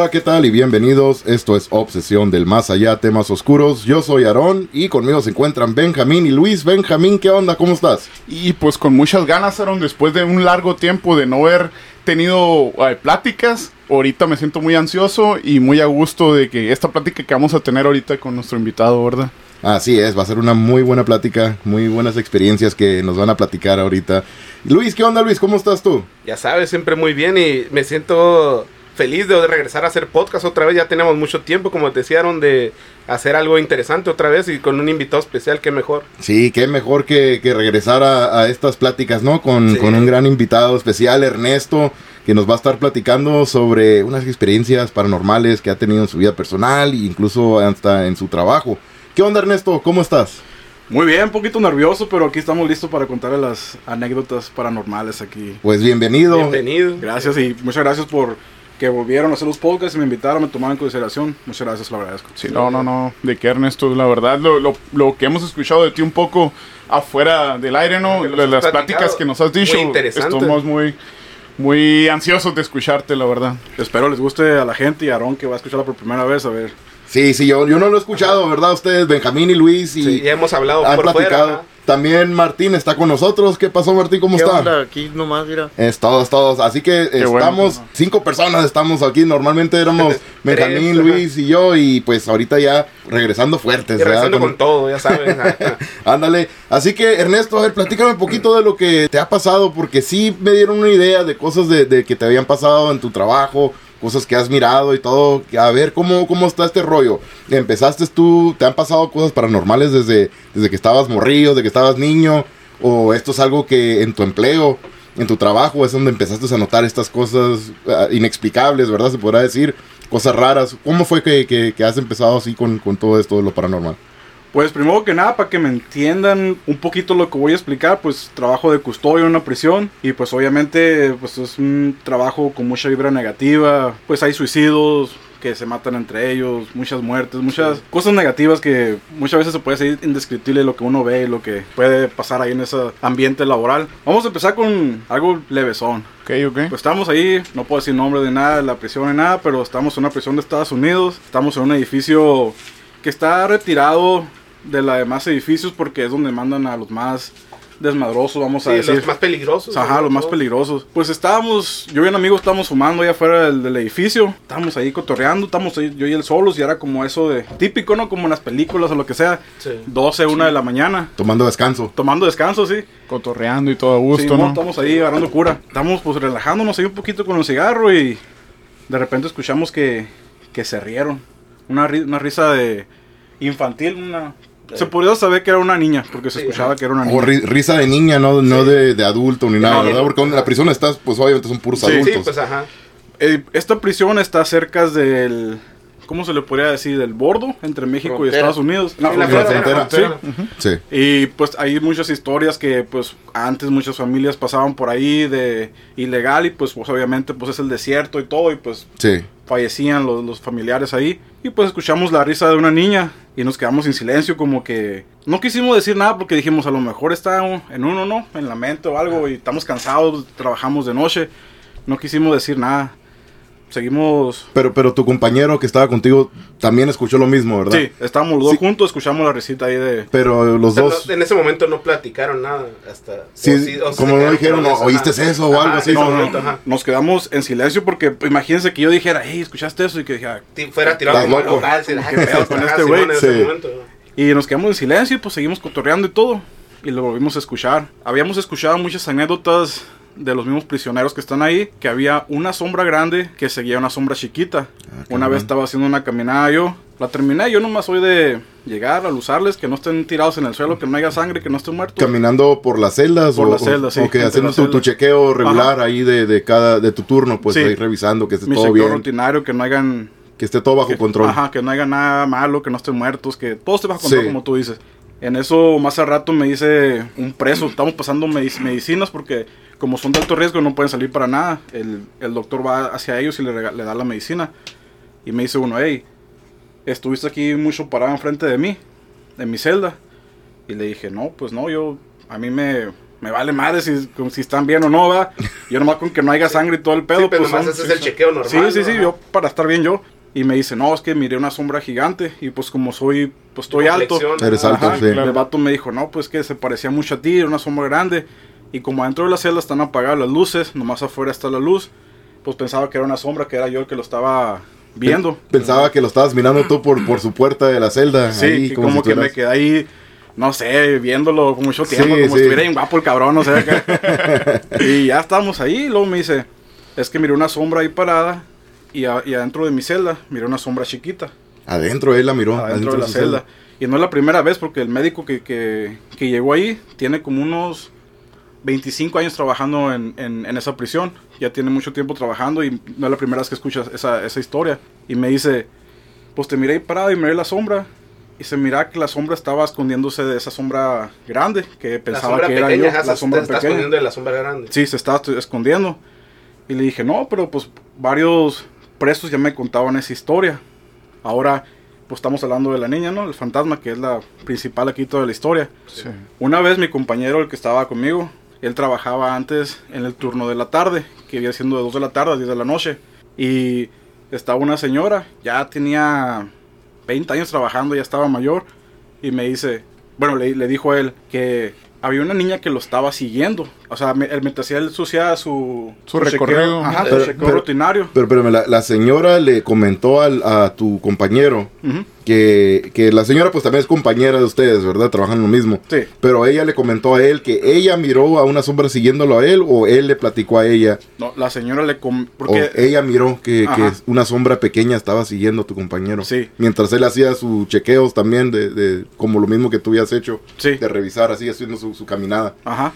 Hola, ¿qué tal? Y bienvenidos. Esto es Obsesión del Más Allá, temas oscuros. Yo soy Aarón y conmigo se encuentran Benjamín y Luis. Benjamín, ¿qué onda? ¿Cómo estás? Y pues con muchas ganas, Aarón, después de un largo tiempo de no haber tenido eh, pláticas, ahorita me siento muy ansioso y muy a gusto de que esta plática que vamos a tener ahorita con nuestro invitado, ¿verdad? Así es, va a ser una muy buena plática, muy buenas experiencias que nos van a platicar ahorita. Luis, ¿qué onda Luis? ¿Cómo estás tú? Ya sabes, siempre muy bien y me siento feliz de regresar a hacer podcast otra vez. Ya tenemos mucho tiempo, como te decían, de hacer algo interesante otra vez y con un invitado especial, qué mejor. Sí, qué mejor que, que regresar a, a, estas pláticas, ¿no? Con, sí. con un gran invitado especial, Ernesto, que nos va a estar platicando sobre unas experiencias paranormales que ha tenido en su vida personal e incluso hasta en su trabajo. ¿Qué onda, Ernesto? ¿Cómo estás? Muy bien, un poquito nervioso, pero aquí estamos listos para contarle las anécdotas paranormales aquí. Pues bienvenido. Bienvenido. Gracias y muchas gracias por que volvieron a hacer los podcasts y me invitaron, me tomaron en consideración. Muchas gracias, lo agradezco. Sí, no, no, no. De que Ernesto, la verdad, lo, lo, lo que hemos escuchado de ti un poco afuera del aire, ¿no? De las pláticas que nos has dicho. Muy interesante. Estamos muy, muy ansiosos de escucharte, la verdad. Espero les guste a la gente y a Aaron que va a escucharla por primera vez, a ver. Sí, sí, yo, yo no lo he escuchado, ¿verdad? Ustedes, Benjamín y Luis. Y sí, ya hemos hablado han por platicado. fuera. También Martín está con nosotros. ¿Qué pasó, Martín? ¿Cómo ¿Qué está? Onda? Aquí nomás, mira. Es todos, todos. Así que Qué estamos, bueno. cinco personas estamos aquí. Normalmente éramos Benjamín, Luis y yo. Y pues ahorita ya regresando fuertes. Y regresando con todo, ya sabes. Ándale. Así que, Ernesto, a ver, platícame un poquito de lo que te ha pasado. Porque sí me dieron una idea de cosas de, de que te habían pasado en tu trabajo. Cosas que has mirado y todo. A ver, ¿cómo, cómo está este rollo? ¿Empezaste tú? ¿Te han pasado cosas paranormales desde, desde que estabas morrillo, desde que estabas niño? ¿O esto es algo que en tu empleo, en tu trabajo, es donde empezaste a notar estas cosas uh, inexplicables, ¿verdad? Se podrá decir. Cosas raras. ¿Cómo fue que, que, que has empezado así con, con todo esto de lo paranormal? Pues primero que nada, para que me entiendan un poquito lo que voy a explicar, pues trabajo de custodio en una prisión y pues obviamente pues es un trabajo con mucha vibra negativa, pues hay suicidios que se matan entre ellos, muchas muertes, muchas sí. cosas negativas que muchas veces se puede ser indescriptible lo que uno ve y lo que puede pasar ahí en ese ambiente laboral. Vamos a empezar con algo levesón. Ok, ok. Pues estamos ahí, no puedo decir nombre de nada de la prisión ni nada, pero estamos en una prisión de Estados Unidos, estamos en un edificio que está retirado de los demás edificios porque es donde mandan a los más desmadrosos, vamos a decir. los más peligrosos. Ajá, los más peligrosos. Pues estábamos, yo y un amigo estábamos fumando allá afuera del, del, edificio, estábamos ahí cotorreando, estábamos ahí, yo y él solos y era como eso de típico, ¿no? Como en las películas o lo que sea. Sí. 12, 1 sí. de la mañana. Tomando descanso. Tomando descanso, sí. Cotorreando y todo a gusto, sí, ¿no? Estamos ahí agarrando cura. Estamos pues relajándonos ahí un poquito con el cigarro y de repente escuchamos que, que se rieron. Una, una risa de infantil, una se podía saber que era una niña, porque se sí, escuchaba que era una niña. O ri risa de niña, no, no sí. de, de, adulto ni nada, no, ¿verdad? Porque en la prisión estás, pues obviamente son puros sí, adultos. Sí, pues ajá. Eh, esta prisión está cerca del. ¿Cómo se le podría decir? Del bordo entre México frontera. y Estados Unidos. No, la, la frontera. Sí. Uh -huh. sí. Y pues hay muchas historias que pues antes muchas familias pasaban por ahí de ilegal y pues, pues obviamente pues es el desierto y todo y pues sí. Fallecían los, familiares ahí. Y pues escuchamos la risa de una niña y nos quedamos en silencio como que no quisimos decir nada porque dijimos a lo mejor está en uno, ¿no? En la mente o algo y estamos cansados, trabajamos de noche. No quisimos decir nada. Seguimos... Pero, pero tu compañero que estaba contigo también escuchó lo mismo, ¿verdad? Sí, estábamos los dos sí. juntos, escuchamos la risita ahí de... Pero los Pero dos... No, en ese momento no platicaron nada hasta... Sí, o sí o como no dijeron, no, ¿oíste eso o algo así? No, no, no, nos quedamos en silencio porque imagínense que yo dijera, hey, ¿escuchaste eso? Y que dijera... Fuera tirado como local, ¿Qué pedo con este güey? Sí. Y nos quedamos en silencio y pues seguimos cotorreando y todo. Y lo volvimos a escuchar. Habíamos escuchado muchas anécdotas de los mismos prisioneros que están ahí, que había una sombra grande que seguía una sombra chiquita. Ah, una vez estaba haciendo una caminada yo, la terminé, yo nomás soy de llegar a usarles, que no estén tirados en el suelo, que no haya sangre, que no estén muertos. Caminando por las celdas por o, las celdas, sí. O que haciendo tu, tu, chequeo regular Ajá. ahí de, de, cada de tu turno, pues sí. ahí revisando que esté Mi todo bien. rutinario, que no hayan que esté todo bajo que, control. Ajá, que no haya nada malo, que no estén muertos, que todo esté bajo control, sí. como tú dices. En eso, más al rato me dice un preso, estamos pasando medic medicinas porque como son de alto riesgo no pueden salir para nada. El, el doctor va hacia ellos y le, le, da la medicina. Y me dice uno, hey, estuviste aquí mucho parado enfrente de mí, en mi celda. Y le dije, no, pues no, yo, a mí me, me vale madre si, si están bien o no, va. Yo nomás con que no haya sangre y todo el pedo. Sí, pero pues, nomás son- ese es el chequeo normal. Sí, sí, sí, yo para estar bien yo. Y me dice, no, es que miré una sombra gigante. Y pues como soy, pues estoy alto. Eres alto, Ajá, sí. El vato me dijo, no, pues que se parecía mucho a ti, era una sombra grande. Y como adentro de la celda están apagadas las luces, nomás afuera está la luz, pues pensaba que era una sombra, que era yo el que lo estaba viendo. Pensaba que lo estabas mirando tú por, por su puerta de la celda. Sí, ahí, que como, como, si que me quedé ahí, no sé, viéndolo con mucho tiempo, Sí, como sí. estuviera bien guapo el cabrón, o sea. acá. y ya estábamos ahí, y luego me dice, es que miré una sombra ahí parada, y, a- y adentro de mi celda miré una sombra chiquita. Adentro él la miró. adentro de la celda. Y no es la primera vez porque el médico que, que, que llegó ahí tiene como unos 25 años trabajando en, en, en esa prisión. Ya tiene mucho tiempo trabajando y no es la primera vez que escuchas esa, esa historia. Y me dice, pues te miré ahí parado y miré la sombra. Y se mira que la sombra estaba escondiéndose de esa sombra grande que pensaba que era pequeña, yo. La se sombra está pequeña. escondiendo de la sombra grande. Sí, se estaba escondiendo. Y le dije, no, pero pues varios presos ya me contaban esa historia. Ahora, pues estamos hablando de la niña, ¿no? El fantasma, que es la principal aquí toda la historia. Sí. Una vez mi compañero, el que estaba conmigo, él trabajaba antes en el turno de la tarde, que iba siendo de 2 de la tarde a 10 de la noche. Y estaba una señora, ya tenía 20 años trabajando, ya estaba mayor, y me dice, bueno, le, le dijo a él que había una niña que lo estaba siguiendo. O sea, mientras él hacía su, Su chequeo- recorrido. ajá, Pero- su chequeo pero- rutinario. Pero, pero la, la señora le comentó al, a tu compañero que, que la señora pues también es compañera de ustedes, ¿verdad? Trabajan en lo mismo. Sí. Pero ella le comentó a él que ella miró a una sombra siguiéndolo a él o él le platicó a ella No, la señora le... com- o porque ella miró que, que una sombra pequeña estaba siguiendo a tu compañero. Sí. Mientras él hacía sus chequeos también de, de como lo mismo que tú habías hecho. Sí. De revisar así haciendo su, su caminada. Ajá.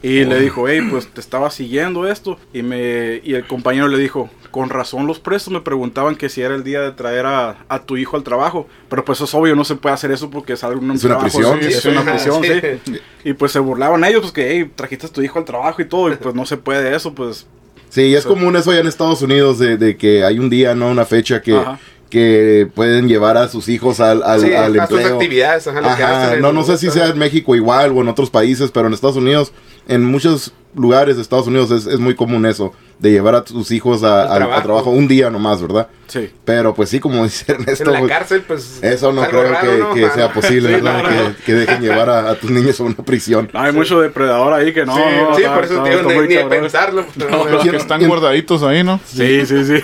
Y le dijo, hey, pues te estaba siguiendo esto. Y me y el compañero le dijo, con razón los presos me preguntaban que si era el día de traer a, a tu hijo al trabajo. Pero pues es obvio, no se puede hacer eso porque es algo un Es una trabajo, prisión. sí, es Sí, una prisión, sí. sí. Y pues se burlaban ellos, pues que, hey, trajiste a tu hijo al trabajo y todo. Y pues no se puede eso, pues. Sí, es común eso allá en Estados Unidos de, de que hay un día, ¿no? Una fecha que, Ajá. que pueden llevar a sus hijos al, al, Sí, al a sus empleo. actividades, ajá, que hacen. no, no sé si sea en México igual o en otros países, pero en Estados Unidos, en muchos lugares de Estados Unidos es, es muy común eso, de llevar a tus hijos a, al trabajo. un día nomás, ¿verdad? Sí. Pero pues sí, como dice Ernesto, En la pues, cárcel, pues. eso no creo raro, que, ¿no? que sea posible, Sí, ¿verdad? no, no. Que, que dejen llevar a, a tus niños a una prisión. Hay mucho depredador ahí que no. Sí, no, sí, por eso te digo, ni, de pensarlo. no, que están guardaditos ahí, ¿no? Sí, sí, sí.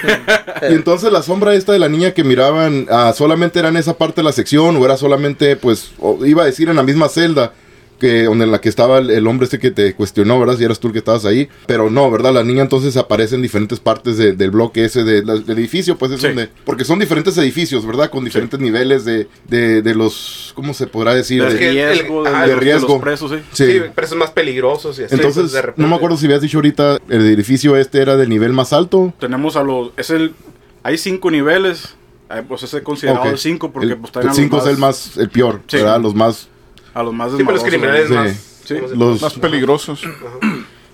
Y entonces la sombra esta de la niña que miraban, ah, solamente era en esa parte de la sección o era solamente, pues, o iba a decir en la misma celda que donde en la que estaba el, el hombre este que te cuestionó, ¿verdad? Si eras tú el que estabas ahí. Pero no, ¿verdad? La niña entonces aparece en diferentes partes de- del bloque ese de- del edificio, pues es Sí. donde... Porque son diferentes edificios, ¿verdad? Con diferentes niveles de, de, de los... ¿Cómo se podrá decir? De riesgo, el- los- de de riesgo. los presos, sí. sí. Sí, presos más peligrosos y así. Entonces, pues, de repente- no me acuerdo si habías dicho ahorita, el edificio este era del nivel más alto. Tenemos a los. Es el, hay cinco niveles. eh, Pues ese es considerado el 5 porque el pues los 5 es el más, el peor, Sí. ¿verdad? Los más... A los más Sí, pero los criminales Sí. más. Sí, ¿cómo se los- Más peligrosos.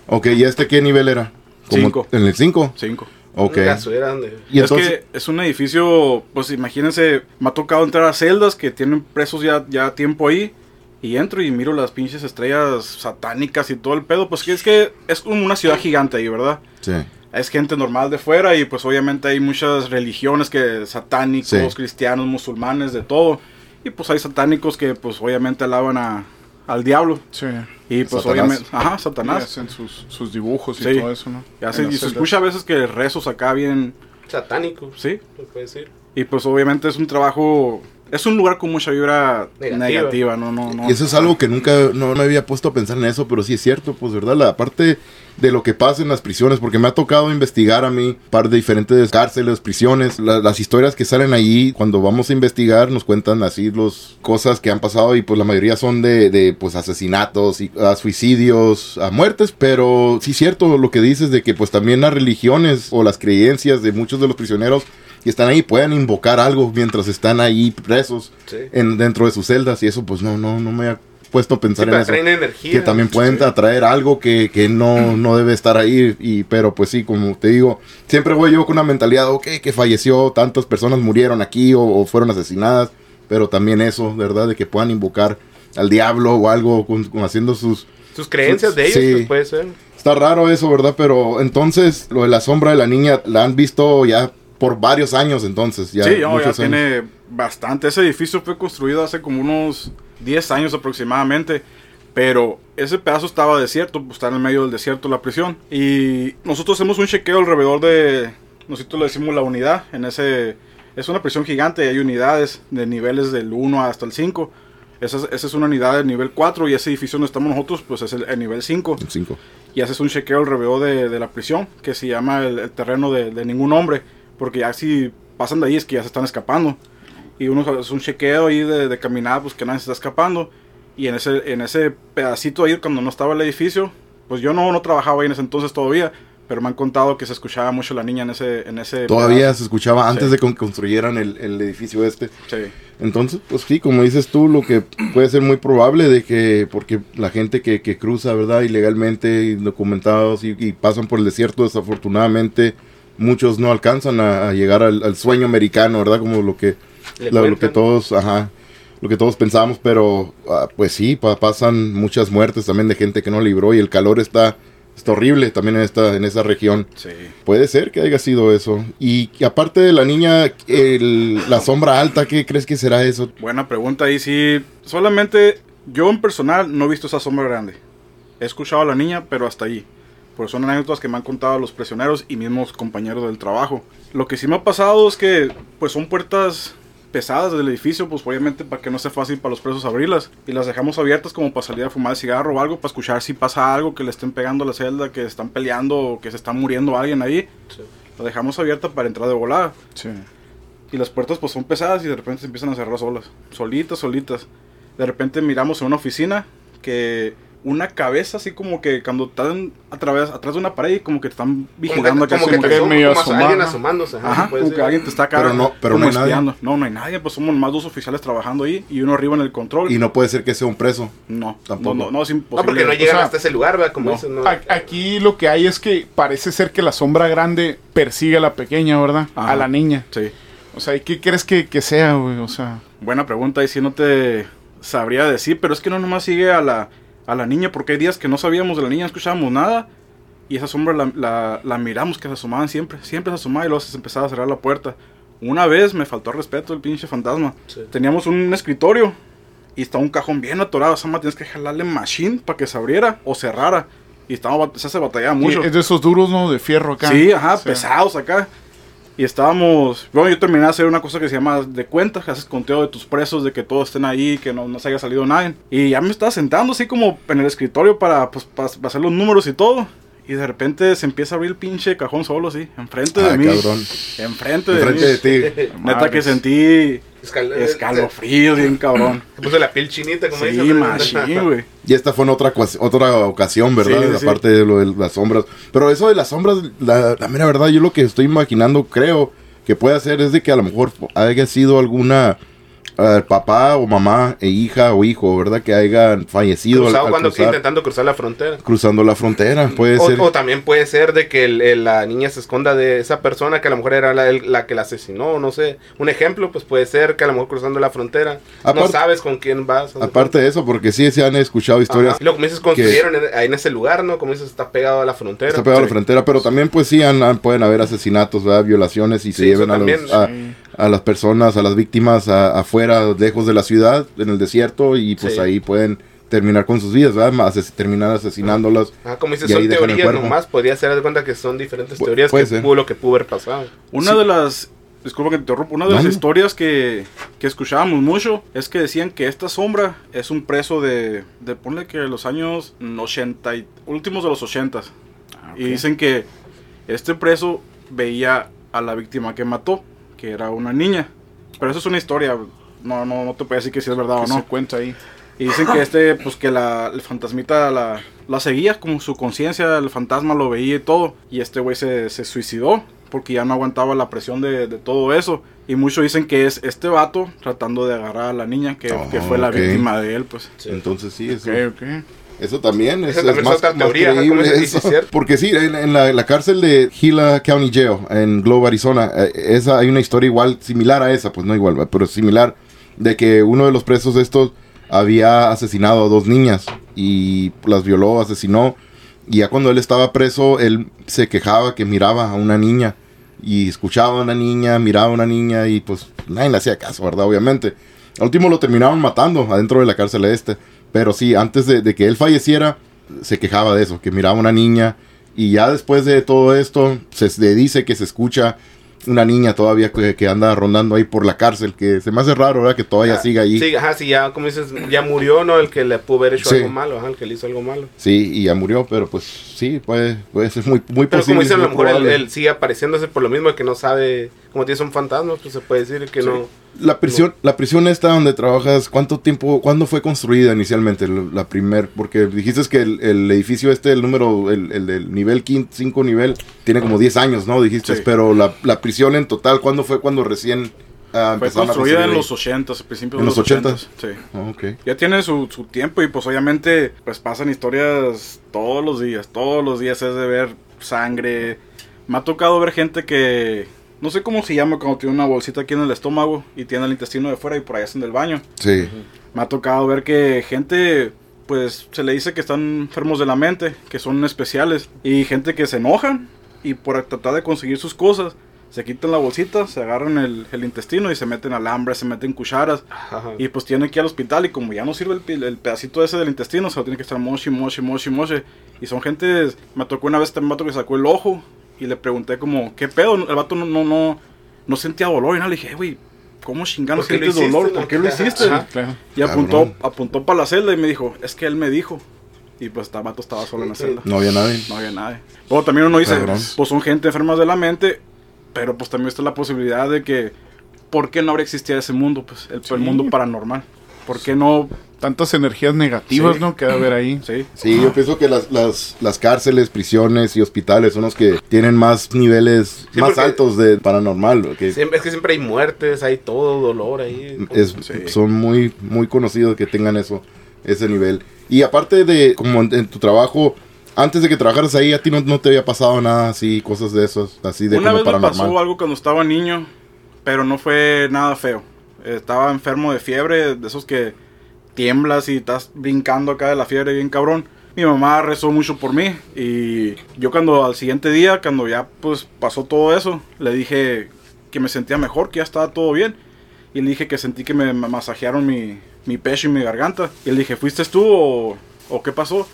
Ok, ¿y este qué nivel era? Como Cinco. ¿En el 5? Cinco. Ok. Y es entonces, que es un edificio, pues imagínense, me ha tocado entrar a celdas que tienen presos ya, ya tiempo ahí. Y entro y miro las pinches estrellas satánicas y todo el pedo. Pues que es que es como una ciudad gigante ahí, ¿verdad? sí. Es gente normal de fuera y pues obviamente hay muchas religiones que satánicos, Sí. cristianos, musulmanes, de todo. Y pues hay satánicos que pues obviamente alaban a, al diablo. Sí. Y pues Satanás. obviamente, ajá, Y Satanás. hacen sus, sus dibujos y Sí. todo eso, ¿no? Y, y se escucha a veces que rezos acá bien, Satánico, sí. se puede decir. Y pues obviamente es un trabajo, es un lugar con mucha vibra Negativa. negativa, no, no, no. Y eso es algo que nunca, no me había puesto a pensar en eso, pero sí es cierto, pues, ¿verdad? La parte de lo que pasa en las prisiones, porque me ha tocado investigar a mí, par de diferentes cárceles, prisiones, la- las historias que salen ahí, cuando vamos a investigar, nos cuentan así los cosas que han pasado y pues la mayoría son de, de pues asesinatos y a suicidios, a muertes, pero sí es cierto lo que dices de que pues también las religiones o las creencias de muchos de los prisioneros que están ahí pueden invocar algo mientras están ahí presos Sí. en, dentro de sus celdas y eso pues no, no, no me ha puesto a Sí, pensar pero en eso. energía. Que también pueden Sí. atraer algo que, que no, no debe estar ahí. Y, pero pues sí, como te digo, siempre voy yo con una mentalidad, ok, que falleció, tantas personas murieron aquí o, o fueron asesinadas. Pero también eso, ¿verdad? De que puedan invocar al diablo o algo con- con haciendo sus, Sus sus creencias de ellos, Sí. pues, puede ser. Está raro eso, ¿verdad? Pero entonces, lo de la sombra de la niña, la han visto ya por varios años entonces. Ya sí, ya años. tiene bastante. Ese edificio fue construido hace como unos 10 años aproximadamente. Pero ese pedazo estaba desierto, pues, está en el medio del desierto la prisión. Y nosotros hacemos un chequeo alrededor de, nosotros le decimos la unidad. En ese, es una prisión gigante, hay unidades de niveles del 1 hasta el 5. Esa es, esa es una unidad del nivel 4 y ese edificio donde estamos nosotros, pues es el, el nivel 5 Cinco. y haces un chequeo alrededor de, de la prisión, que se llama el, el terreno de, de ningún hombre, porque ya si pasan de ahí es que ya se están escapando. Y uno hace un chequeo ahí de, de caminada, pues que nadie se está escapando. Y en ese, en ese pedacito ahí, cuando no estaba el edificio, pues yo no, no trabajaba ahí en ese entonces todavía, pero me han contado que se escuchaba mucho la niña en ese... En ese Todavía pedazo. se escuchaba antes Sí. de que construyeran el, el edificio este. Sí. Entonces, pues sí, como dices tú, lo que puede ser muy probable de que, porque la gente que, que cruza, ¿verdad? Ilegalmente, indocumentados y, y pasan por el desierto, desafortunadamente, muchos no alcanzan a, a llegar al, al sueño americano, ¿verdad? Como lo que, lo, que todos, ajá, lo que todos pensamos, pero ah, pues sí, pa- pasan muchas muertes también de gente que no libró y el calor está, está horrible también en esta, en esa región. Sí. Puede ser que haya sido eso. Y aparte de la niña, el- la sombra alta, ¿qué crees que será eso? Buena pregunta. Y sí, solamente yo en personal no he visto esa sombra grande. He escuchado a la niña, pero hasta ahí. Pues son anécdotas que me han contado los prisioneros y mismos compañeros del trabajo. Lo que sí me ha pasado es que, pues son puertas pesadas del edificio, pues obviamente para que no sea fácil para los presos abrirlas. Y las dejamos abiertas como para salir a fumar cigarro o algo, para escuchar si pasa algo, que le estén pegando a la celda, que están peleando o que se está muriendo alguien ahí. Sí. La dejamos abierta para entrar de volada. Sí. Y las puertas pues son pesadas y de repente se empiezan a cerrar solas. Solitas, solitas. De repente miramos en una oficina que una cabeza así como que cuando están a través, atrás de una pared y como que te están vigilando Como que, como que te que asoma, medio como asomado, alguien ¿no? asomándose. ajá, que alguien te está acá Pero no- pero no hay nadie. No, no hay nadie, pues somos más dos oficiales trabajando ahí y uno arriba en el control. Y no puede ser que sea un preso. no, Tampoco. no, no, no, es No, imposible. porque no O llegan sea, hasta ese lugar, ¿verdad? Como no. dicen, ¿no? Aquí lo que hay es que parece ser que la sombra grande persigue a la pequeña, ¿verdad? Ajá. A la niña. Sí. O sea, ¿y qué crees que, que sea, güey? O sea, Buena pregunta, y si no te sabría decir, pero es que no nomás sigue a la, a la niña, porque hay días que no sabíamos de la niña, no escuchábamos nada, y esa sombra la, la, la miramos que se asomaban siempre, siempre se asomaba y luego se empezaba a cerrar la puerta. Una vez me faltó respeto el pinche fantasma. Sí. Teníamos un escritorio y estaba un cajón bien atorado, esa madre tienes que jalarle machine para que se abriera o cerrara. Y estaba, se hace batallaba mucho. y es de esos duros, ¿no? De fierro acá. Sí, ajá, O sea, pesados acá. Y estábamos, bueno, yo terminé de hacer una cosa que se llama de cuenta, que haces conteo de tus presos, de que todos estén ahí, que no, no se haya salido nadie. Y ya me estaba sentando así como en el escritorio para, pues, para hacer los números y todo. Y de repente se empieza a abrir el pinche cajón solo así, enfrente de Ah, mí. cabrón. Enfrente de Enfrente mí. de ti. Neta que sentí Escal- escalofríos bien cabrón. Se puso la piel chinita, como Sí, machín, güey. Y esta fue en otra, otra ocasión, ¿verdad? Sí, sí, sí. Aparte de lo de las sombras. Pero eso de las sombras, la, la mera verdad, yo lo que estoy imaginando, creo que puede ser es de que a lo mejor haya sido alguna papá o mamá e hija o hijo, ¿verdad? Que hayan fallecido al, Cruzado al cuando cruzar- intentando cruzar la frontera. cruzando la frontera. Puede O, ser. o también puede ser de que el- el- la niña se esconda de esa persona que a lo mejor era la, el- la que la asesinó, no sé. Un ejemplo, pues puede ser que a lo mejor cruzando la frontera no sabes con quién vas. Aparte de eso, porque sí se han escuchado historias Ajá. Y lo como dices, construyeron en, ahí en ese lugar, ¿no? Como dices, está pegado a la frontera. Está pegado a la frontera, pero también pues sí han- han- pueden haber asesinatos, ¿verdad? violaciones y se Sí, lleven a, los- a. a las personas, a las víctimas a- afuera, lejos de la ciudad, en el desierto y pues Sí. ahí pueden terminar con sus vidas, ¿verdad? Ases- terminar asesinándolas. Ah, como dices, son teorías nomás. Podría ser, de cuenta que son diferentes Pu- teorías que ser. pudo lo que pudo haber pasado. Una Sí. de las, disculpa que te interrumpa, una de las historias que, que escuchábamos mucho es que decían que esta sombra es un preso de, de ponle que los años 80, y- últimos de los 80. Ah. Y dicen que este preso veía a la víctima que mató, que era una niña. Pero eso es una historia, no, no, no te puedo decir que si es verdad que o se no. cuenta ahí. Y dicen que este, pues que la, el fantasmita la, la seguía como su conciencia, el fantasma lo veía y todo. Y este güey se, se suicidó porque ya no aguantaba la presión de, de todo eso. Y muchos dicen que es este vato tratando de agarrar a la niña que, Oh, que fue la ok. víctima de él, pues. Sí. Entonces sí, eso, Ok, ok. Eso también es, también es más, otra teoría, creíble sí, eso. Porque sí, en, en la, la cárcel de Gila County Jail, en Globe, Arizona, eh, esa hay una historia igual, similar a esa, pues no igual, pero similar, de que uno de los presos estos había asesinado a dos niñas y las violó, asesinó. Y ya cuando él estaba preso, él se quejaba que miraba a una niña y escuchaba a una niña, miraba a una niña y pues nadie le hacía caso, ¿verdad? Obviamente. Al último lo terminaron matando adentro de la cárcel este. Pero sí, antes de, de que él falleciera, se quejaba de eso, que miraba a una niña. Y ya después de todo esto, se le dice que se escucha una niña todavía que, que anda rondando ahí por la cárcel, que se me hace raro, ¿verdad? Que todavía Ah, siga ahí. Sí, ajá, sí, ya, como dices, ya murió, ¿no? El que le pudo haber hecho Sí. algo malo, ajá, el que le hizo algo malo. Sí, y ya murió, pero pues sí, puede, puede ser muy, muy Pero posible. como dicen, a lo mejor él, él sigue apareciéndose por lo mismo que no sabe, como tienes un fantasma, pues se puede decir que no. La prisión, la prisión esta donde trabajas, ¿cuánto tiempo, cuándo fue construida inicialmente? La la primer, porque dijiste que el, el edificio este, el número, el, el del nivel 5 nivel, tiene como 10 años, ¿no? Dijiste, Sí. pero la, la prisión en total, ¿cuándo fue cuando recién ah, Fue construida en los 80, a principios ¿En de los los 80. 80s? Sí. ok. Ya tiene su, su tiempo y pues obviamente pues pasan historias todos los días, todos los días es de ver sangre. Me ha tocado ver gente que no sé cómo se llama cuando tiene una bolsita aquí en el estómago y tiene el intestino de fuera y por ahí hacen del baño. Sí. Me ha tocado ver que gente pues se le dice que están enfermos de la mente, que son especiales y gente que se enojan y por tratar de conseguir sus cosas se quitan la bolsita, se agarran el, el intestino y se meten alambre, se meten cucharas Ajá. y pues tiene que ir al hospital y como ya no sirve el, el pedacito ese del intestino, se lo tiene que estar moshi, moshi, moshi, moshi. Y son gente, me tocó una vez este vato que sacó el ojo y le pregunté como, ¿qué pedo? El vato no, no, no, no sentía dolor y nada, le dije, "Eh, güey, ¿cómo chingando ¿Por qué lo sientes dolor? ¿Por qué lo hiciste? Ajá. Claro. Y apuntó, apuntó para la celda y me dijo, es que él me dijo. Y pues el vato estaba solo en la Sí. celda. No había nadie. No había nadie. Luego también uno dice, Cabrón. pues son gente enfermas de la mente, pero pues también está la posibilidad de que, ¿por qué no habría existido ese mundo? Pues el, el mundo paranormal. ¿Por qué no? Tantas energías negativas, Sí. ¿no? Que haber ahí. Sí. Sí, yo pienso que las, las, las cárceles, prisiones y hospitales son los que tienen más niveles Sí, más porque- altos de paranormal. Que Siempre- es que siempre hay muertes, hay todo, dolor ahí. es, Sí. son muy, muy conocidos que tengan eso, ese nivel. Y aparte de, como en, en tu trabajo, antes de que trabajaras ahí, a ti no, no te había pasado nada así, cosas de esos, así de Una como vez me pasó algo cuando estaba niño, pero no fue nada feo. Estaba enfermo de fiebre, de esos que tiemblas y estás brincando acá de la fiebre bien cabrón. Mi mamá rezó mucho por mí y yo cuando al siguiente día, cuando ya pues pasó todo eso, le dije que me sentía mejor, que ya estaba todo bien. Y le dije que sentí que me ma- masajearon mi, mi pecho y mi garganta. Y le dije, ¿fuiste tú o, qué pasó?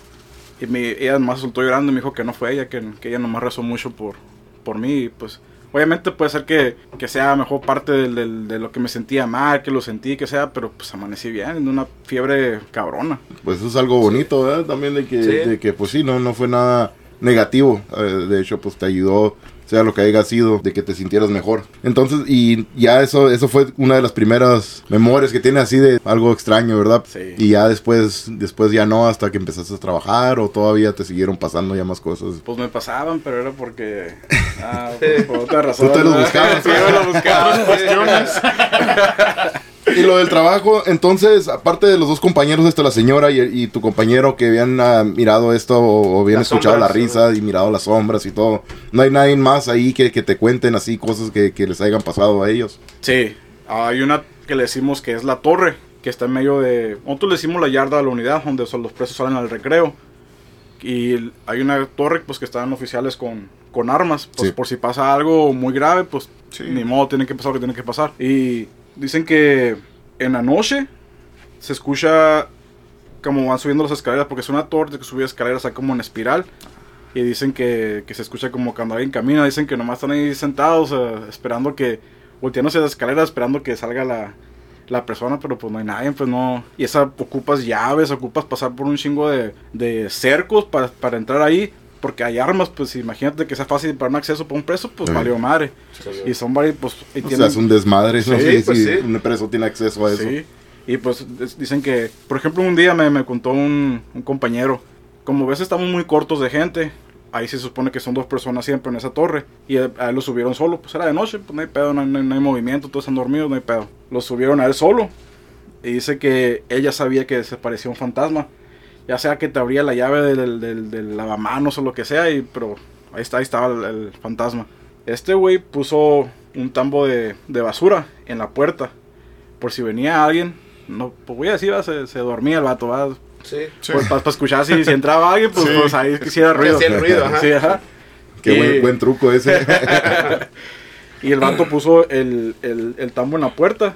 Y me, ella más soltó llorando y me dijo que no fue ella, que, que ella nomás rezó mucho por, por mí. Pues obviamente puede ser que, que sea mejor parte del- del- de lo que me sentía mal, que lo sentí, que sea, pero pues amanecí bien, en una fiebre cabrona. Pues eso es algo bonito, ¿verdad? También de que, Sí. de que pues sí, no, no fue nada negativo. Eh, de hecho, pues te ayudó, sea lo que haya sido, de que te sintieras mejor. Entonces, y ya eso, eso fue una de las primeras memorias que tiene así de algo extraño, ¿verdad? Sí. Y ya después, después ya no, hasta que empezaste a trabajar o todavía te siguieron pasando ya más cosas. Pues me pasaban, pero era porque... Ah, por, por otra razón. Tú te los buscabas. Sí, yo lo buscaba. Y lo del trabajo, entonces, aparte de los dos compañeros, esto, la señora y, y tu compañero que habían ah, mirado esto o, o habían Las escuchado sombras, la risa y mirado las sombras y todo, no hay nadie más ahí que, que te cuenten así cosas que, que les hayan pasado a ellos. Sí, hay una que le decimos que es la torre, que está en medio de... Nosotros le decimos la yarda a la unidad, donde son los presos salen al recreo. Y hay una torre pues que están oficiales con, con armas, pues Sí. por si pasa algo muy grave, pues Sí. ni modo, tiene que pasar lo que tiene que pasar. Y dicen que en la noche se escucha como van subiendo las escaleras, porque es una torre que sube escaleras así como en espiral. Y dicen que, que se escucha como cuando alguien camina, dicen que nomás están ahí sentados eh, esperando que, volteándose las escaleras, esperando que salga la, la persona, pero pues no hay nadie, pues no. Y esa ocupas llaves, ocupas pasar por un chingo de, de cercos para, para entrar ahí, porque hay armas, pues imagínate que sea fácil para un acceso para un preso, pues Sí. valió madre. Y son varios, pues, y O sea, tienen- es un desmadre, no Sí, pues sí. un preso tiene acceso a eso. Sí. Y pues dicen que, por ejemplo, un día me, me contó un, un compañero, como ves estamos muy cortos de gente, ahí se supone que son dos personas siempre en esa torre, y a, a él lo subieron solo, pues era de noche, pues no hay pedo, no hay, no hay- no hay movimiento, todos están dormidos, no hay pedo. Lo subieron a él solo, y dice que ella sabía que desapareció un fantasma, ya sea que te abría la llave del, del, del lavamanos o lo que sea, y, pero ahí, está, ahí estaba el, el fantasma. Este güey puso un tambo de, de basura en la puerta por si venía alguien no, pues voy a decir, va, se, se dormía el vato, va. Sí. Sí. Pues para escuchar si, si entraba alguien, pues, Sí. pues ahí que hiciera ruido. hacía el ruido, ajá. Sí, ajá. Qué Y- buen, buen truco ese. Y el vato puso el, el, el tambo en la puerta.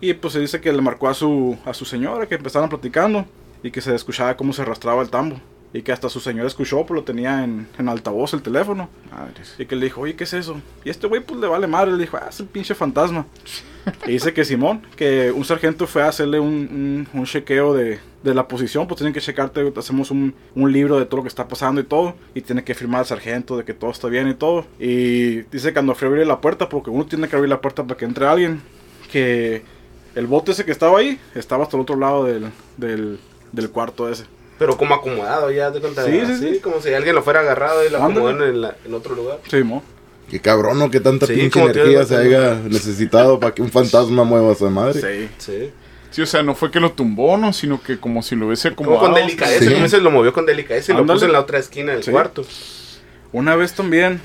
Y pues se dice que le marcó a su, a su señora, que empezaron platicando. Y que se escuchaba cómo se arrastraba el tambo. Y que hasta su señora escuchó, pues lo tenía en, en altavoz el teléfono. Madres. Y que le dijo, oye, ¿qué es eso? Y este güey pues le vale madre. Le dijo, ah, es el pinche fantasma. y dice que Simón, que un sargento fue a hacerle un, un, un chequeo de, de la posición. Pues tienen que checarte, hacemos un, un libro de todo lo que está pasando y todo. Y tiene que firmar el sargento de que todo está bien y todo. Y dice que cuando fue a abrir la puerta, porque uno tiene que abrir la puerta para que entre alguien, que el bote ese que estaba ahí, estaba hasta el otro lado del, del, del cuarto ese. Pero como acomodado ya, ¿te cuenta? Sí, sí, sí. Como si alguien lo fuera agarrado y lo acomodó en, la- en otro lugar. Sí, mo. Qué cabrón, ¿no? Que tanta Sí, pinche como energía se haya necesitado para que un fantasma mueva a esa madre. Sí. Sí. Sí, o sea, no fue que lo tumbó, ¿no? Sino que como si lo hubiese Como acomodado. con delicadeza, Sí. como se lo movió con delicadeza y lo puso en la otra esquina del Sí. cuarto. Una vez también.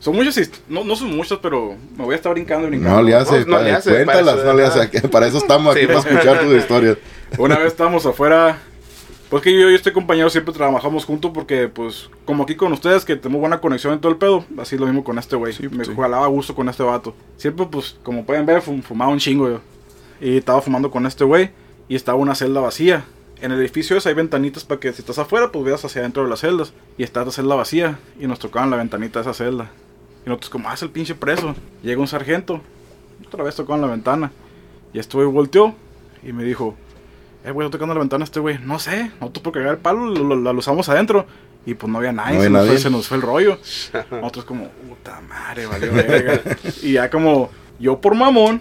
Son muchas, no, no son muchas, pero me voy a estar brincando y brincando. No le hace, No, no le pa- hace, cuéntalas, para eso, no le ajá. hace. Para eso estamos aquí, Sí, para escuchar tus historias. Una vez estábamos afuera. Pues que yo y este compañero siempre trabajamos juntos porque, pues, como aquí con ustedes, que tenemos buena conexión en todo el pedo, así lo mismo con este güey. Sí, Me sí. jalaba a gusto con este vato. Siempre, pues, como pueden ver, fum- fumaba un chingo yo. Y estaba fumando con este güey y estaba una celda vacía. En el edificio ese hay ventanitas para que si estás afuera, pues veas hacia adentro de las celdas. Y está la celda vacía y nos tocaban la ventanita de esa celda. Y nosotros como, ah, es el pinche preso. Llega un sargento, otra vez tocó en la ventana. Y este güey volteó y me dijo, eh, güey, tocando la ventana este güey. No sé, nosotros por cagar el palo lo, lo- lo usamos adentro. Y pues no había nadie, No se, nos fue, nadie. se nos fue el rollo. Nosotros como, puta madre, valió verga. y ya como, yo por mamón,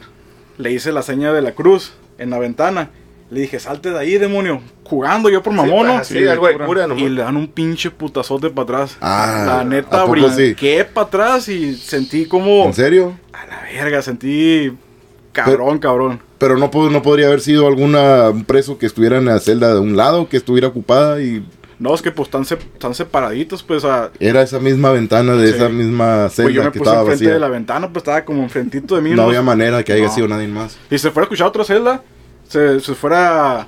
le hice la seña de la cruz en la ventana. Le dije, salte de ahí, demonio. Jugando yo por mamón, ¿no? Sí, de cura. cura nomás. Y le dan un pinche putazote para atrás. Ah, la ¿a neta, brinqué para atrás y sentí como... ¿En serio? A la verga, sentí... Cabrón, cabrón. Pero no, no podría haber sido alguna un preso que estuviera en la celda de un lado, que estuviera ocupada y No, es que pues están, están separaditos, pues, a... era esa misma ventana de Sí. esa misma celda Pues yo me que puse estaba enfrente vacía. de la ventana, pues estaba como enfrentito de mí. No había manera que haya No. sido nadie más. Y se fuera a escuchar otra celda, se, se fuera...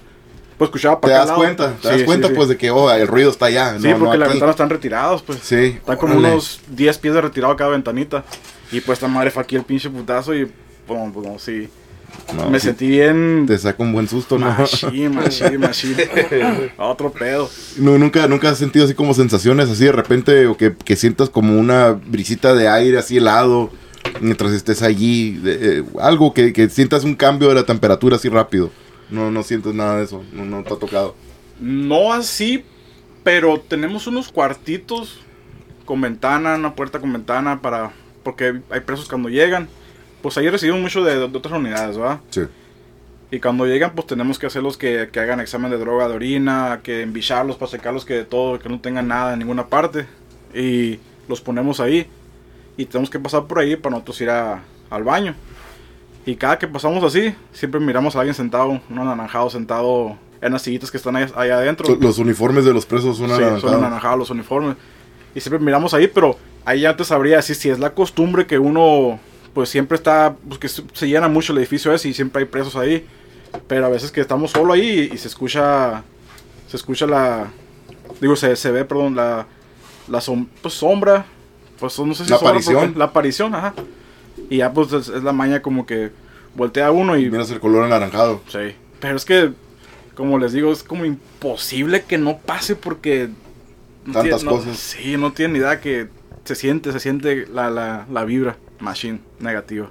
Pues escuchaba Te para das cuenta, te das Sí, cuenta sí, sí. pues de que oh, el ruido está allá. Sí, no, porque no las ventanas están retiradas, pues. Sí. Están como órale. unos 10 pies de retirado cada ventanita. Y pues esta madre fue aquí el pinche putazo y... Pues, no, sí. No, me sí, sentí bien... Te saca un buen susto, ¿no? Machín, machín, machín. Otro pedo. No, nunca, nunca has sentido así como sensaciones así de repente o que, que sientas como una brisita de aire así helado mientras estés allí, eh, algo que, que sientas un cambio de la temperatura así rápido. No, no sientes nada de eso, no, no te ha tocado. No así, pero tenemos unos cuartitos con ventana, una puerta con ventana para... Porque hay presos cuando llegan. Pues ahí recibimos mucho de, de otras unidades, ¿verdad? Sí. Y cuando llegan, pues tenemos que hacerlos que, que hagan examen de droga, de orina, que embicharlos para sacarlos que de todo, que no tengan nada en ninguna parte. Y los ponemos ahí. Y tenemos que pasar por ahí para nosotros ir a- al baño. Y cada que pasamos así, siempre miramos a alguien sentado, un anaranjado sentado en las sillitas que están ahí adentro. Los uniformes de los presos son Sí, anaranjados. son anaranjados los uniformes. Y siempre miramos ahí, pero ahí ya te sabría decir si es la costumbre que uno, pues siempre está, pues que se llena mucho el edificio ese y siempre hay presos ahí. Pero a veces que estamos solo ahí y, y se escucha, se escucha la, digo, se, se ve, perdón, la, la som- pues, sombra, pues no sé si La sombra, aparición. porque- la aparición, ajá. Y ya pues es, es la maña como que voltea uno y Miras el color anaranjado. Sí. Pero es que, como les digo, es como imposible que no pase porque... Tantas no- cosas. Sí, no tiene ni idea que se siente, se siente la, la, la vibra machine negativa.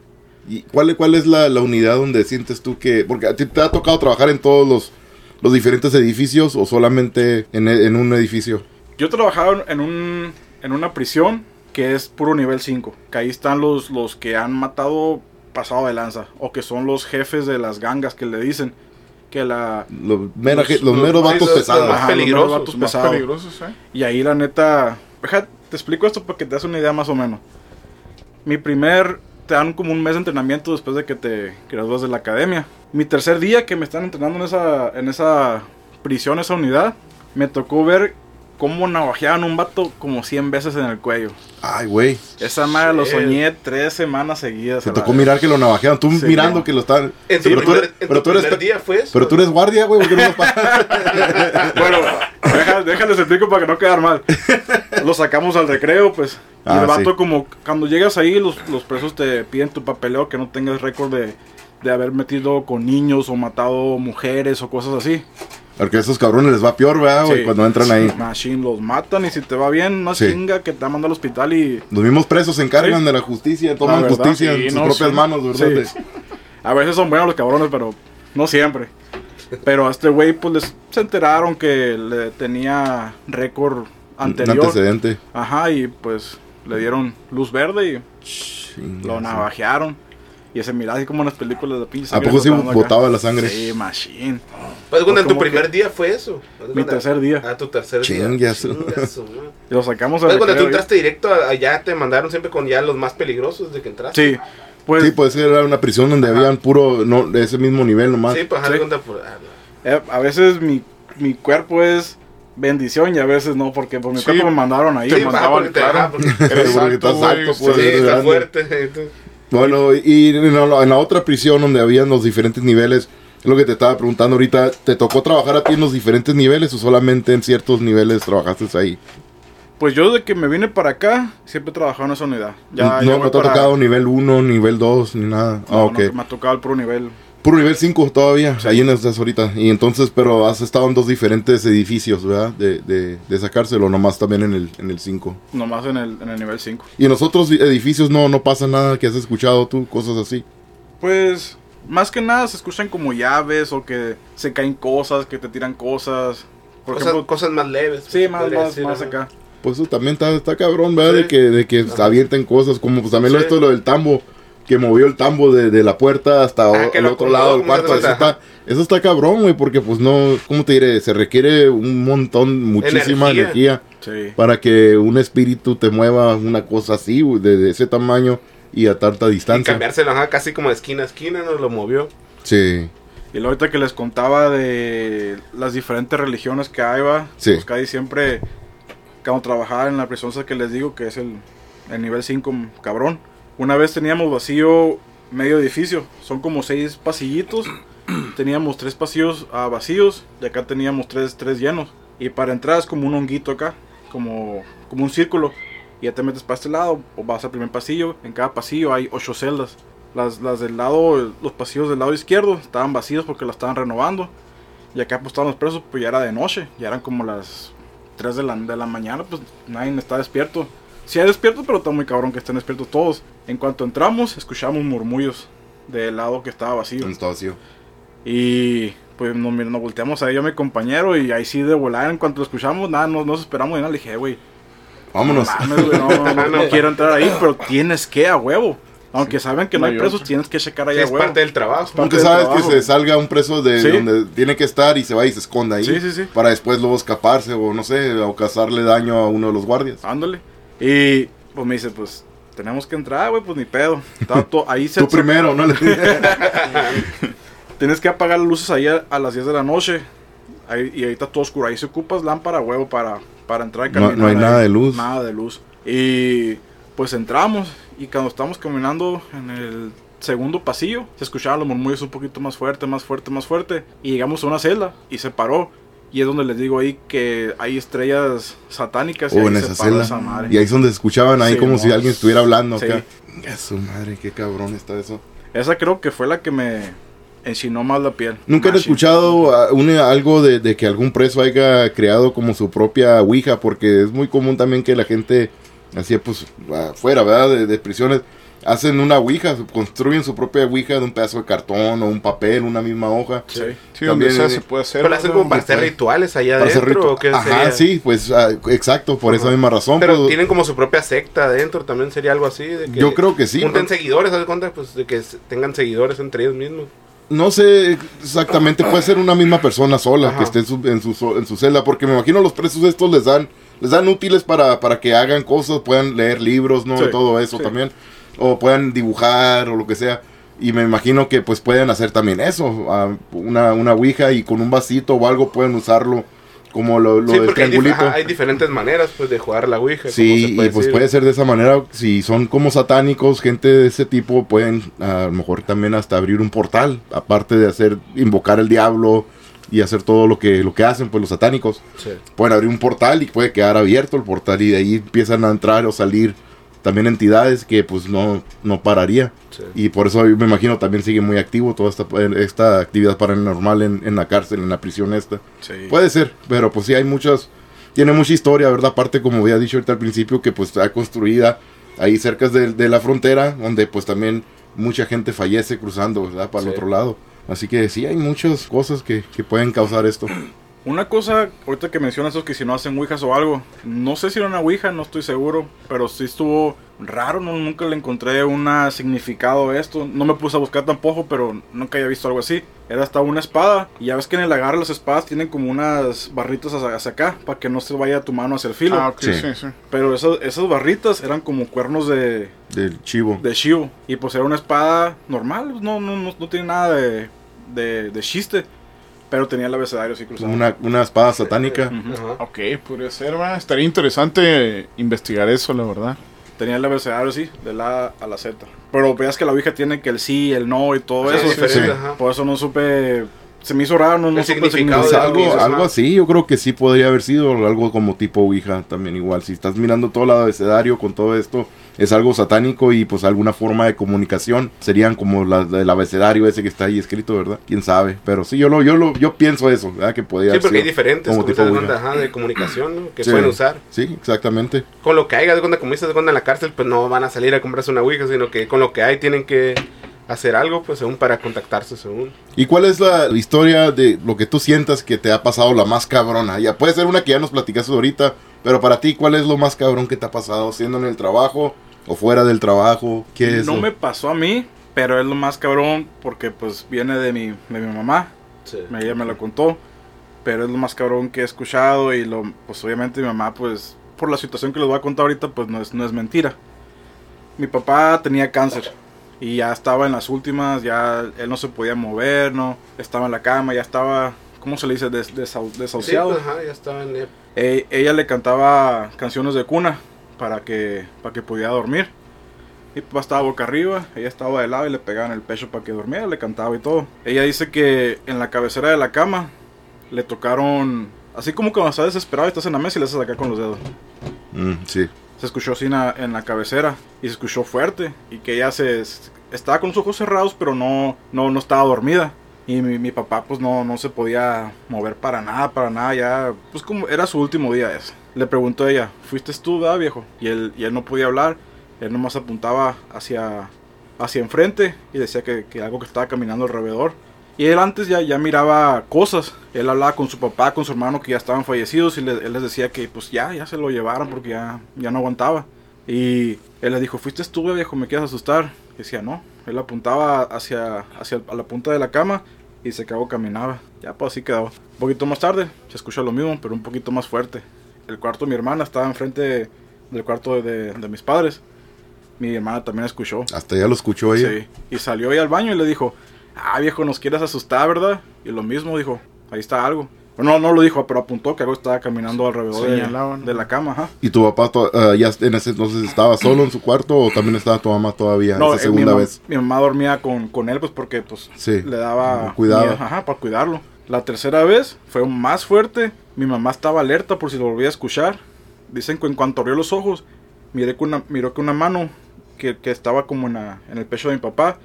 ¿Y cuál, cuál es la, la unidad donde sientes tú que... Porque a ti te ha tocado trabajar en todos los, los diferentes edificios o solamente en, en un edificio. Yo trabajaba en, un, en una prisión que es puro nivel 5. Que ahí están los, los que han matado pasado de lanza. O que son los jefes de las gangas que le dicen. Que la... Los, mera- Los- los, los- meros vatos pesados. los Ajá, peligrosos, los vatos Más pesados. peligrosos, ¿eh? Y ahí la neta, deja, te explico esto para que te das una idea más o menos. Mi primer, te dan como un mes de entrenamiento después de que te gradúas de la academia. Mi tercer día que me están entrenando en esa, en esa prisión, esa unidad, me tocó ver cómo navajeaban un vato como 100 veces en el cuello. Ay, güey. Esa madre lo soñé tres semanas seguidas. Te tocó vez. mirar que lo navajeaban. Tú Sí, mirando no. que lo estaban. En tu Pero tú primer, eres- en pero tu tú eres- día fue eso. Pero tú eres guardia, güey. ¿por qué no pagas? Bueno, deja- déjales explico para que no quedar mal. Lo sacamos al recreo, pues. Y Ah, el vato, sí. como cuando llegas ahí, los, los presos te piden tu papeleo que no tengas récord de, de haber metido con niños o matado mujeres o cosas así. Porque a esos cabrones les va peor, ¿verdad, güey? Sí. Cuando entran ahí. Machine los matan y si te va bien, una Sí. chinga que te va a mandar al hospital y Los mismos presos se encargan Sí. de la justicia, toman La verdad, justicia en sus no, propias manos, ¿verdad? Sí. a veces son buenos los cabrones, pero no siempre. Pero a este güey, pues les, se enteraron que le tenía récord Un anterior. antecedente. Ajá, y pues le dieron luz verde y lo navajearon. Y se miraba así como en las películas de pinche ¿A poco sí botaba la sangre? Sí, machine. Pues cuando en tu Como primer que- día fue eso. Mi tercer día. Ah, tu tercer Chingas. día. Y lo sacamos a Pues cuando tú entraste directo allá te mandaron siempre con ya los más peligrosos de que entraste. Sí, pues, Sí, pues era una prisión donde habían puro, no, de ese mismo nivel nomás. Sí, pues Sí. cuenta por. ah, no. eh, a veces mi, mi cuerpo es bendición y a veces no, porque por mi Sí. cuerpo me mandaron ahí. Te Sí, man. ajá, mandaban, porque te- claro. ajá, porque- Porque alto, estás alto, sí. pues. Sí, está grande. fuerte. Bueno, y en la, en la otra prisión donde habían los diferentes niveles, es lo que te estaba preguntando ahorita, ¿te tocó trabajar a ti en los diferentes niveles o solamente en ciertos niveles trabajaste ahí? Pues yo desde que me vine para acá, siempre he trabajado en esa unidad. Ya, ya no, voy no te ha para- tocado nivel 1, nivel 2, ni nada. ah, No, ok. no, me ha tocado el puro nivel. Puro nivel 5 todavía, ahí en estás ahorita. Y entonces, pero has estado en dos diferentes edificios, ¿verdad? De, de, de sacárselo, nomás también en el, en el 5. Nomás en el, en el nivel 5. Y en los otros edificios no, no pasa nada que has escuchado tú, cosas así. Pues, más que nada se escuchan como llaves o que se caen cosas, que te tiran cosas. Por Cosas, ejemplo, cosas más leves. sí, más, podría más, decir, más acá. Pues eso también está, está cabrón, ¿verdad? Sí. De que, de que Ajá. avienten cosas, como pues también lo Sí. esto lo del tambo, que movió el tambo de, de la puerta hasta Ah, el lo otro lado del cuarto. Eso está, eso está cabrón, güey, porque pues no, ¿cómo te diré? Se requiere un montón, muchísima Energía. energía, Sí. para que un espíritu te mueva una cosa así, güey, de, de ese tamaño y a tanta Y distancia. cambiárselo ajá, casi como de esquina a esquina, nos lo movió. Sí, Y luego ahorita que les contaba de las diferentes religiones que hay, va. Sí. Pues casi siempre, cuando trabajaba en la prisión esa que les digo, que es el, el nivel 5, cabrón. Una vez teníamos vacío medio edificio. Son como seis pasillitos. teníamos tres pasillos ah, vacíos y acá teníamos tres, tres llenos. Y para entrar es como un honguito acá, como, como un círculo. Y ya te metes para este lado o vas al primer pasillo. En cada pasillo hay ocho celdas. Las, las del lado, los pasillos del lado izquierdo estaban vacíos porque las estaban renovando. Y acá pues estaban los presos, pues ya era de noche. Ya eran como las 3 de la, de la mañana, pues nadie está despierto. Sí hay despiertos, pero está muy cabrón que estén despiertos todos. En cuanto entramos, escuchamos murmullos del lado que estaba vacío. está vacío. Y pues nos, nos volteamos a yo a mi compañero y ahí sí de volar, en cuanto lo escuchamos, nada, no nos esperamos y nada, le dije, "Eh, güey, Vámonos. no mames, güey, no, no, no, no quiero entrar ahí, pero tienes que a huevo. Aunque saben que no No hay presos, tienes que checar ahí Sí, a es huevo. parte del trabajo. Del sabes que trabajo. se salga un preso de Sí. donde tiene que estar y se va y se esconda ahí. Sí, sí, sí. Para después luego escaparse o no sé, o causarle daño a uno de los guardias. Ándale. Y pues me dice, pues tenemos que entrar, güey, pues ni pedo. Estaba to- ahí se Tú primero, ¿no? Tienes que apagar las luces ahí a, a las 10 de la noche. Ahí, y ahí está todo oscuro. Ahí se ocupas lámpara, huevo, para, para entrar y No- caminar. no hay ahí. nada de luz. Nada de luz. Y pues entramos. Y cuando estamos caminando en el segundo pasillo, se escuchaban los murmullos un poquito más fuerte, más fuerte, más fuerte. Y llegamos a una celda y se paró. Y es donde les digo ahí que hay estrellas satánicas. y O ahí se esa madre. Y ahí es donde se escuchaban ahí Sí, como no. si alguien estuviera hablando Sí. acá. Ya su madre, qué cabrón está eso. Esa creo que fue la que me enchinó más la piel. ¿Nunca Machine. escuchado un- algo de, de que algún preso haya creado como su propia Ouija? Porque es muy común también que la gente, así pues, afuera, ¿verdad? De, de prisiones, hacen una Ouija, construyen su propia Ouija de un pedazo de cartón o un papel, una misma hoja. Sí. También, sea se puede hacer. Pero hacen como para hacer rituales allá Para adentro. ritu- ¿o qué Ajá, sería? sí, pues ah, exacto, por esa misma razón. Pero pues, tienen como su propia secta adentro, también sería algo así. De que Yo creo que sí, Junten ¿no? seguidores, ¿sabes cuenta? Pues de que tengan seguidores entre ellos mismos. No sé exactamente, puede ser una misma persona sola Ajá. que esté en su, en, su, en su celda, porque me imagino los presos estos les dan les dan útiles para, para que hagan cosas, puedan leer libros, ¿no? Sí, Todo eso sí. también, o puedan dibujar o lo que sea. Y me imagino que pues pueden hacer también eso, una, una ouija y con un vasito o algo pueden usarlo como lo, lo Sí, del hay, triangulito. ajá, hay diferentes maneras pues de jugar la Ouija. Sí, y pues decir. puede ser de esa manera. Si son como satánicos, gente de ese tipo, pueden a lo mejor también hasta abrir un portal. Aparte de hacer, invocar al diablo y hacer todo lo que, lo que hacen, pues los satánicos. Sí. Pueden abrir un portal y puede quedar abierto el portal y de ahí empiezan a entrar o salir también entidades que pues no, no pararía. Sí. Y por eso yo me imagino también sigue muy activo toda esta, esta actividad paranormal en, en la cárcel, en la prisión esta. Sí. Puede ser, pero pues sí hay muchas, tiene mucha historia, ¿verdad? Aparte, como había dicho ahorita al principio, que pues está construida ahí cerca de, de la frontera, donde pues también mucha gente fallece cruzando, ¿verdad? Para el otro lado. Así que sí hay muchas cosas que, que pueden causar esto. Una cosa, ahorita que mencionas eso, que si no hacen ouijas o algo, no sé si era una ouija, no estoy seguro, pero sí estuvo raro, no, nunca le encontré un significado a esto, no me puse a buscar tampoco, pero nunca había visto algo así. Era hasta una espada, y ya ves que en el agarre las espadas tienen como unas barritas hacia, hacia acá, para que no se vaya tu mano hacia el filo. Ah, ok, Sí. sí, sí. Pero esas, esas barritas eran como cuernos de, Del chivo. de Shivo. Y pues era una espada normal, pues, no, no, no, no tiene nada de, de, de chiste. Pero tenía el abecedario así cruzado. Una, una espada satánica. Ujú. Ajá. Ok, podría ser, va. Estaría interesante investigar eso, la verdad. Tenía el abecedario así, de la A a la Z. Pero veas que la Ouija tiene que el sí, el no y todo Sí, eso. es diferente, sí. ajá. Por eso no supe. Se me hizo raro, no, no El el significado algo, hizo, algo así, yo creo que sí podría haber sido algo como tipo Ouija también igual. Si estás mirando todo el abecedario con todo esto, es algo satánico y pues alguna forma de comunicación serían como la del abecedario ese que está ahí escrito, ¿verdad? Quién sabe, pero sí yo lo yo lo yo pienso eso, ¿verdad? Que podría Sí, porque hay diferentes como tipo de, Ouija. ajá, de comunicación ¿no? que Sí. pueden usar. Sí, exactamente. Con lo que haya, de cuenta, como dices, de cuenta en la cárcel, pues no van a salir a comprarse una Ouija, sino que con lo que hay tienen que hacer algo, pues según para contactarse, según. ¿Y cuál es la historia de lo que tú sientas que te ha pasado la más cabrona? Ya puede ser una que ya nos platicaste ahorita, pero para ti, ¿cuál es lo más cabrón que te ha pasado? ¿Siendo en el trabajo o fuera del trabajo? ¿Qué es? No lo- me pasó a mí, pero es lo más cabrón porque pues viene de mi, de mi mamá. Sí. Ella me lo contó. Pero es lo más cabrón que he escuchado y lo, pues obviamente mi mamá, pues por la situación que les voy a contar ahorita, pues no es, no es mentira. Mi papá tenía cáncer y ya estaba en las últimas, ya él no se podía mover, no, estaba en la cama, ya estaba, ¿cómo se le dice? Des- desau- Sí, desahuciado. pues, ajá, ya estaban. eh, Eh, ella le cantaba canciones de cuna para que, para que pudiera dormir. Mi papá estaba boca arriba, ella estaba de lado y le pegaba en el pecho para que durmiera, le cantaba y todo. Ella dice que en la cabecera de la cama le tocaron, así como cuando estás desesperado y estás en la mesa y le haces acá con los dedos. Mm, sí. Se escuchó así en la, en la cabecera y se escuchó fuerte y que ella se estaba con los ojos cerrados pero no, no, no estaba dormida. Y mi, mi papá pues no, no se podía mover para nada, para nada, ya pues como era su último día ese. Le preguntó ella, ¿fuiste tú, verdad, viejo? Y él, y él no podía hablar, él nomás apuntaba hacia, hacia enfrente y decía que, que algo que estaba caminando alrededor. Y él antes ya, ya miraba cosas. Él hablaba con su papá, con su hermano que ya estaban fallecidos y le- él les decía que pues ya, ya se lo llevaron porque ya, ya no aguantaba. Y él le dijo, fuiste tú, viejo, me quieres asustar. Y decía, no. Él apuntaba hacia, hacia a la punta de la cama y se cagó, caminaba. Ya pues así quedaba. Un poquito más tarde se escuchó lo mismo, pero un poquito más fuerte. El cuarto de mi hermana estaba enfrente del cuarto de, de mis padres. Mi hermana también escuchó. Hasta ya lo escuchó ella. Sí. Y salió ahí al baño y le dijo, ah viejo, nos quieres asustar, ¿verdad? Y lo mismo dijo, ahí está algo. Bueno, no, no lo dijo, pero apuntó que algo estaba caminando alrededor de, de la cama, ajá. ¿Y tu papá to- ah, ya en ese entonces estaba solo en su cuarto o también estaba tu mamá todavía No, esa eh, mi, segunda mam- vez? mi mamá dormía con, con él, pues porque pues Sí. le daba Cuidado. miedo, ajá, para cuidarlo. La tercera vez fue más fuerte. Mi mamá estaba alerta por si lo volvía a escuchar. Dicen que en cuanto abrió los ojos, miré que una, miró que una mano que, que estaba como en, la- en el pecho de mi papá,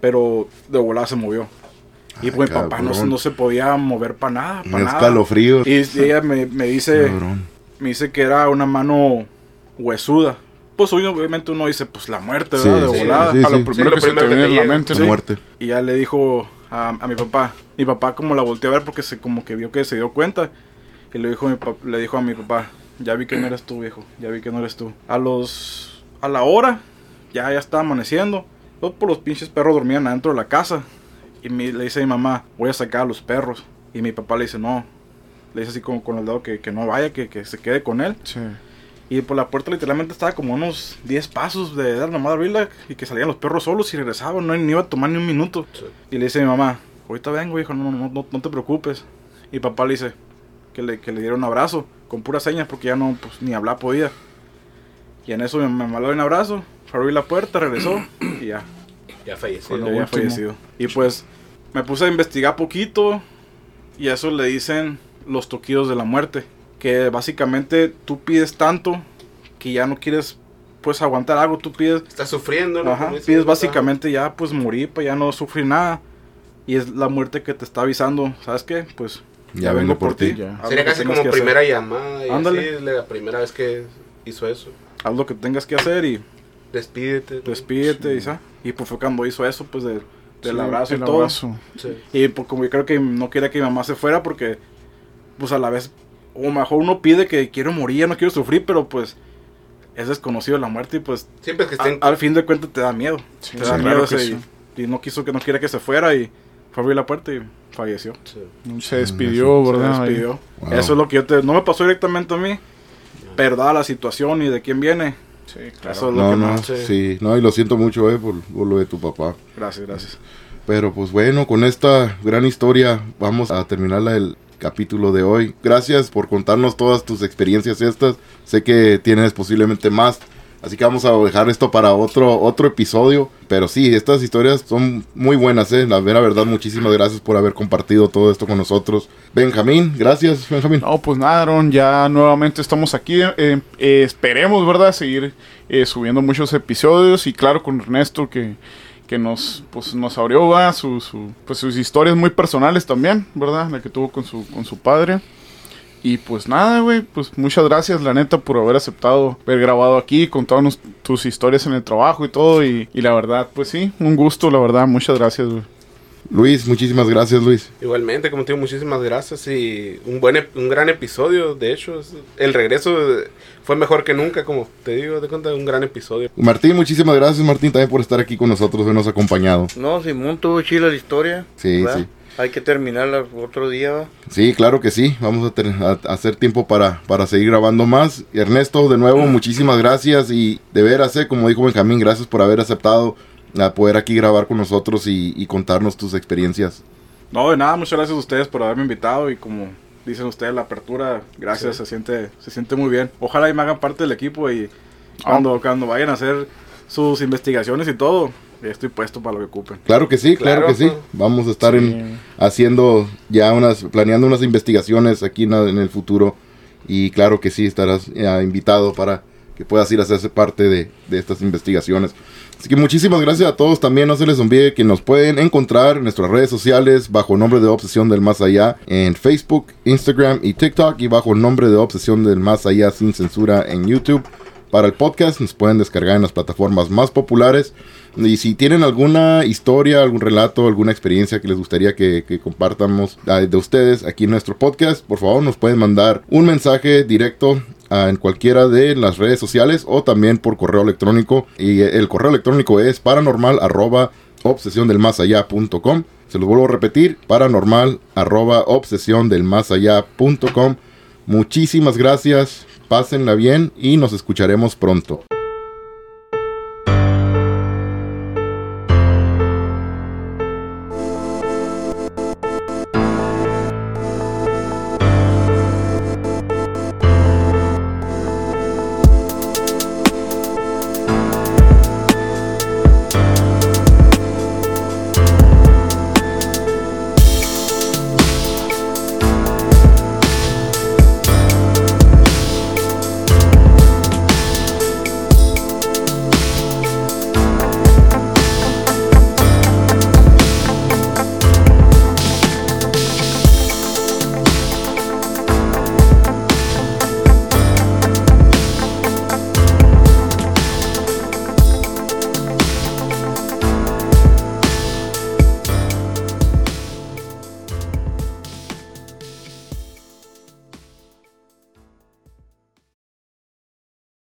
pero de volada se movió. Y Ay, pues mi papá no, no se podía mover para nada, para nada. escalofrío. Y ella me, me dice, Cabrón. me dice que era una mano huesuda. Pues obviamente uno dice, pues la muerte, Sí, ¿verdad? De sí, volada. sí, a lo sí. primero lo que se te viene en la mente, ¿no? muerte. Y ya le dijo a, a mi papá. Mi papá como la volteó a ver porque se como que vio que se dio cuenta. Y le dijo, a mi pap- le dijo a mi papá, ya vi que no eres tú, viejo. Ya vi que no eres tú. A los... A la hora, ya, ya estaba amaneciendo. Todos por los pinches perros dormían adentro de la casa. Y mi- le dice a mi mamá, voy a sacar a los perros. Y mi papá le dice, no. Le dice así como con el dedo que, que no vaya, que, que se quede con él. Sí. Y por la puerta literalmente estaba como unos 10 pasos de dar nomás abrirla y que salían los perros solos y regresaban, no, ni iba a tomar ni un minuto. Sí. Y le dice a mi mamá, ahorita vengo, hijo, no, no, no, no te preocupes. Y papá le dice, que le, que le diera un abrazo, con puras señas, porque ya no, pues, ni hablar podía. Y en eso me, me mandó un abrazo, fue a abrir la puerta, regresó y ya, Ya falleció. ya último. fallecido. Y pues me puse a investigar poquito y a eso le dicen los toquidos de la muerte, que básicamente tú pides tanto que ya no quieres pues aguantar algo, tú pides Está sufriendo, ¿no? Ajá, pides básicamente ya pues morir para ya no sufrir nada. Y es la muerte que te está avisando, ¿sabes qué? Pues Ya vengo por ti. Ya. Haz Sería casi como que hacer. primera llamada. Y Ándale. así, la primera vez que hizo eso. Haz lo que tengas que hacer y Despídete. despídete y, sa- y pues fue cuando hizo eso, pues de- del Sí, abrazo y todo. abrazo. Sí. Y pues como yo creo que no quería que mi mamá se fuera porque pues a la vez, o mejor uno pide que quiero morir, no quiero sufrir, pero pues es desconocido la muerte y pues Siempre que a- estén. al fin de cuentas te da miedo. Sí, te sí, da miedo ese- sí. y, y no quiso que no quiera que se fuera y fue a abrir la puerta y falleció. Sí. Se despidió, Se ¿verdad? Ahí. despidió. Wow. Eso es lo que yo te... No me pasó directamente a mí, pero dada la situación y de quién viene. Sí, claro. Eso es lo No, que no, más... Sí. sí, no, y lo siento mucho, eh, por, por lo de tu papá. Gracias, gracias. Pero pues bueno, con esta gran historia vamos a terminar el capítulo de hoy. Gracias por contarnos todas tus experiencias estas. Sé que tienes posiblemente más. Así que vamos a dejar esto para otro, otro episodio. Pero sí, estas historias son muy buenas, ¿eh? La verdad, muchísimas gracias por haber compartido todo esto con nosotros. Benjamín, gracias, Benjamín. No, pues nada, Aaron, ya nuevamente estamos aquí. eh, eh, esperemos, ¿verdad? Seguir eh, subiendo muchos episodios y claro, con Ernesto que, que nos, pues, nos abrió pues, sus historias muy personales también, ¿verdad? La que tuvo con su, con su padre. Y pues nada, güey, pues muchas gracias, la neta, por haber aceptado haber grabado aquí, contarnos tus historias en el trabajo y todo. Y, y la verdad, pues sí, un gusto, la verdad, muchas gracias, güey. Luis, muchísimas gracias, Luis. Igualmente, como te digo, muchísimas gracias y un buen un gran episodio. De hecho, el regreso eh, fue mejor que nunca, como te digo, de cuenta, un gran episodio. Martín, muchísimas gracias, Martín, también por estar aquí con nosotros, habernos acompañado. No, Simón tuvo chila la historia. Sí, ¿verdad? sí. Hay que terminarla otro día. ¿va? Sí, claro que sí. Vamos a, tener- a- a hacer tiempo para, para seguir grabando más. Ernesto, de nuevo, muchísimas gracias. Y de veras, eh, como dijo Benjamín, gracias por haber aceptado a poder aquí grabar con nosotros y, y contarnos tus experiencias. No, de nada, muchas gracias a ustedes por haberme invitado y como dicen ustedes, la apertura, gracias, se siente se siente muy bien. Ojalá y me hagan parte del equipo y cuando, cuando vayan a hacer sus investigaciones y todo, estoy puesto para lo que ocupen. Claro que sí, claro, Claro, que sí. Vamos a estar Sí. en, haciendo ya unas, planeando unas investigaciones aquí en, en el futuro. Y claro que sí, estarás eh, invitado para que puedas ir a hacerse parte de, de estas investigaciones. Así que muchísimas gracias a todos. También no se les olvide que nos pueden encontrar en nuestras redes sociales bajo nombre de Obsesión del Más Allá en Facebook, Instagram y TikTok y bajo nombre de Obsesión del Más Allá sin censura en YouTube. Para el podcast nos pueden descargar en las plataformas más populares. Y si tienen alguna historia, algún relato, alguna experiencia que les gustaría que, que compartamos ah, de ustedes aquí en nuestro podcast, por favor nos pueden mandar un mensaje directo en cualquiera de las redes sociales o también por correo electrónico. Y el correo electrónico es paranormal obsesión del más allá. Se los vuelvo a repetir, paranormal arroba obsesión del más allá punto com. Muchísimas gracias, pásenla bien y nos escucharemos pronto.